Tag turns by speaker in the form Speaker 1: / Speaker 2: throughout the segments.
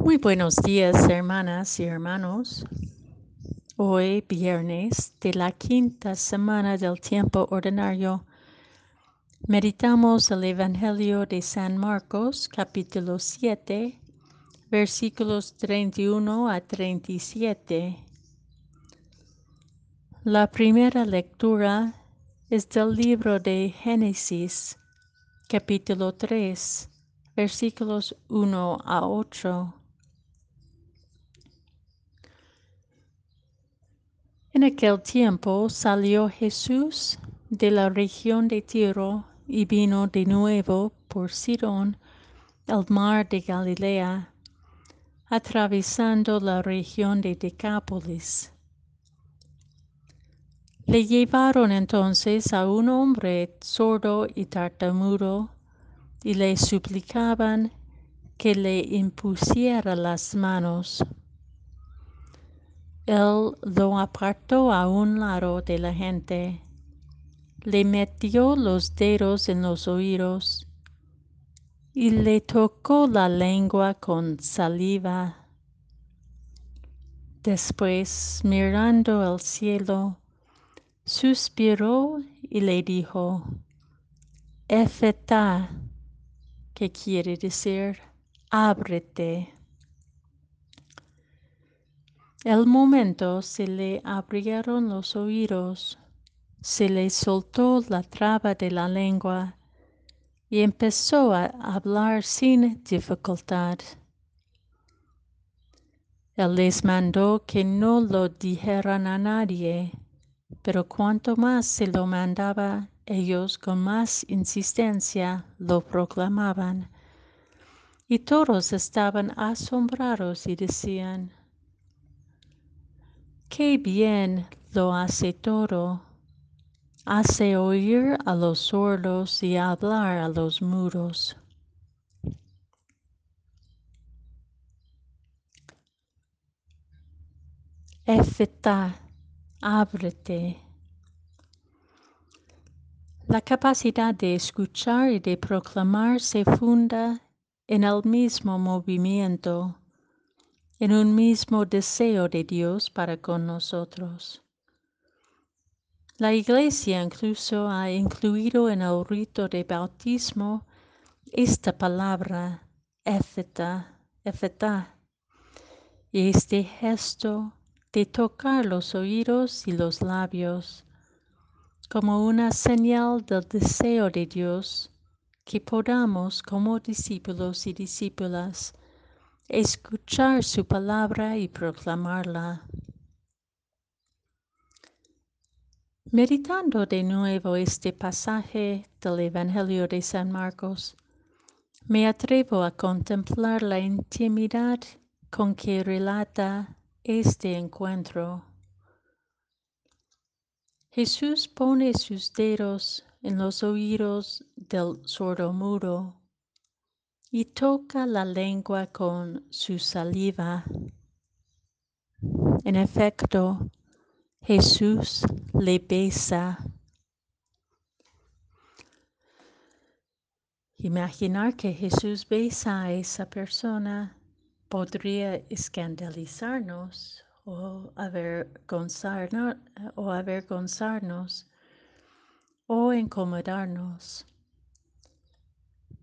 Speaker 1: Muy buenos días, hermanas y hermanos. Hoy, viernes de la quinta semana del tiempo ordinario, meditamos el Evangelio de San Marcos, capítulo 7, versículos 31 a 37. La primera lectura es del libro de Génesis, capítulo 3, versículos 1 a 8. En aquel tiempo salió Jesús de la región de Tiro y vino de nuevo por Sidón, el mar de Galilea, atravesando la región de Decápolis. Le llevaron entonces a un hombre sordo y tartamudo y le suplicaban que le impusiera las manos él lo apartó a un lado de la gente, le metió los dedos en los oídos y le tocó la lengua con saliva. Después, mirando al cielo, suspiró y le dijo, Efeta, que quiere decir, ábrete. El momento se le abrieron los oídos, se le soltó la traba de la lengua y empezó a hablar sin dificultad. Él les mandó que no lo dijeran a nadie, pero cuanto más se lo mandaba, ellos con más insistencia lo proclamaban. Y todos estaban asombrados y decían, Qué bien lo hace todo. Hace oír a los sordos y hablar a los mudos. Efeta, ábrete. La capacidad de escuchar y de proclamar se funda en el mismo movimiento en un mismo deseo de Dios para con nosotros. La Iglesia incluso ha incluido en el rito de bautismo esta palabra, efeta, efeta, y este gesto de tocar los oídos y los labios como una señal del deseo de Dios que podamos como discípulos y discípulas escuchar su palabra y proclamarla. Meditando de nuevo este pasaje del Evangelio de San Marcos, me atrevo a contemplar la intimidad con que relata este encuentro. Jesús pone sus dedos en los oídos del sordo mudo y toca la lengua con su saliva. En efecto, Jesús le besa. Imaginar que Jesús besa a esa persona podría escandalizarnos o avergonzarnos o, avergonzarnos, o incomodarnos.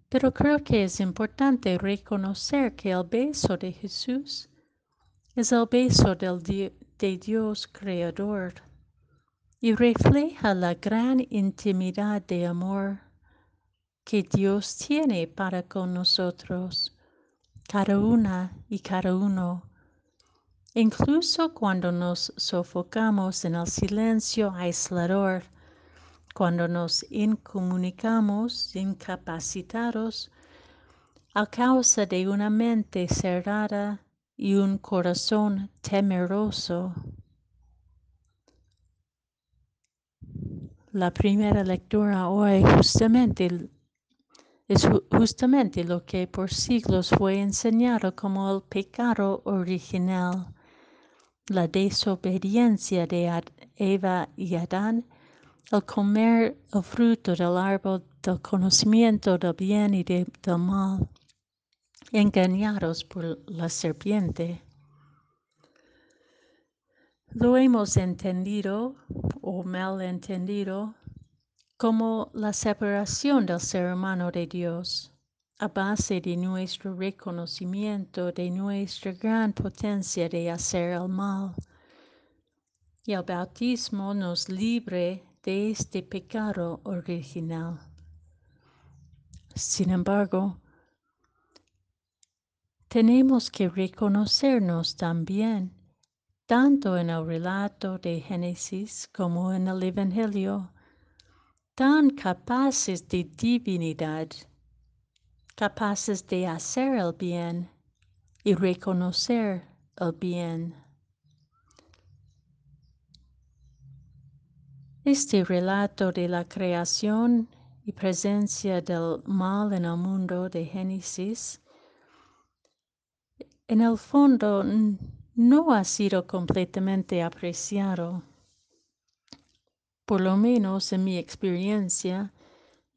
Speaker 1: Pero creo que es importante reconocer que el beso de Jesús es el beso del de Dios Creador y refleja la gran intimidad de amor que Dios tiene para con nosotros, cada una y cada uno. Incluso cuando nos sofocamos en el silencio aislador cuando nos incomunicamos incapacitados a causa de una mente cerrada y un corazón temeroso. La primera lectura hoy justamente es justamente lo que por siglos fue enseñado como el pecado original, la desobediencia de Eva y Adán al comer el fruto del árbol del conocimiento del bien y del mal. engañados por la serpiente. Lo hemos entendido o mal entendido como la separación del ser humano de Dios a base de nuestro reconocimiento de nuestra gran potencia de hacer el mal. Y el bautismo nos libre de este pecado original. Sin embargo, tenemos que reconocernos también, tanto en el relato de Génesis como en el Evangelio, tan capaces de divinidad, capaces de hacer el bien y reconocer el bien. Este relato de la creación y presencia del mal en el mundo de Génesis, en el fondo no ha sido completamente apreciado. Por lo menos en mi experiencia,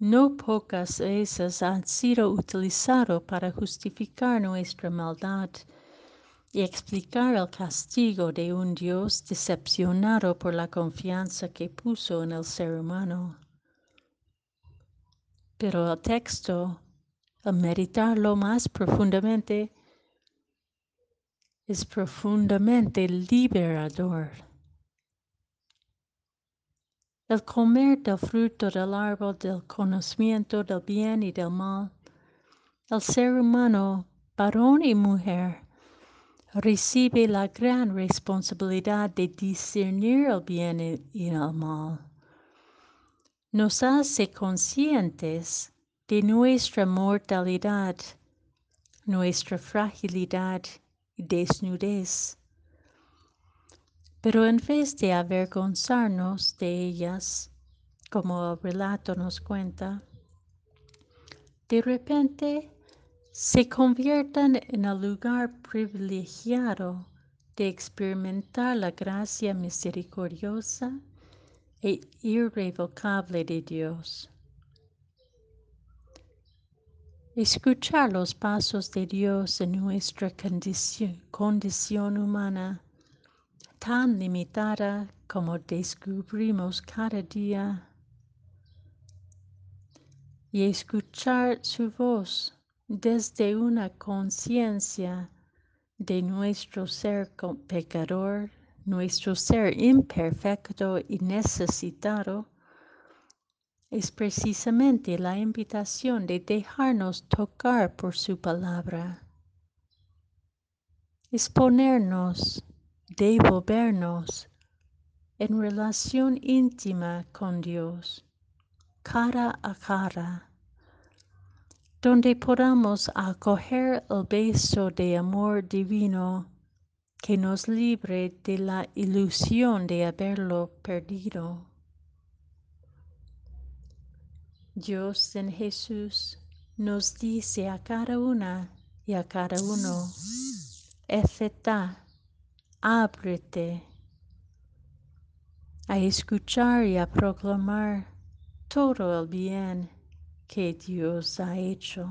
Speaker 1: no pocas veces han sido utilizado para justificar nuestra maldad y explicar el castigo de un Dios decepcionado por la confianza que puso en el ser humano. Pero el texto, al meditarlo más profundamente, es profundamente liberador. El comer del fruto del árbol del conocimiento del bien y del mal, el ser humano, varón y mujer, recibe la gran responsabilidad de discernir el bien y el mal. Nos hace conscientes de nuestra mortalidad, nuestra fragilidad y desnudez. Pero en vez de avergonzarnos de ellas, como el relato nos cuenta, de repente se conviertan en el lugar privilegiado de experimentar la gracia misericordiosa e irrevocable de Dios. Escuchar los pasos de Dios en nuestra condición, condición humana, tan limitada como descubrimos cada día, y escuchar su voz desde una conciencia de nuestro ser pecador, nuestro ser imperfecto y necesitado, es precisamente la invitación de dejarnos tocar por su palabra. Es ponernos, devolvernos en relación íntima con Dios, cara a cara donde podamos acoger el beso de amor divino que nos libre de la ilusión de haberlo perdido. Dios en Jesús nos dice a cada una y a cada uno, Efeta, ábrete a escuchar y a proclamar todo el bien que Dios ha hecho.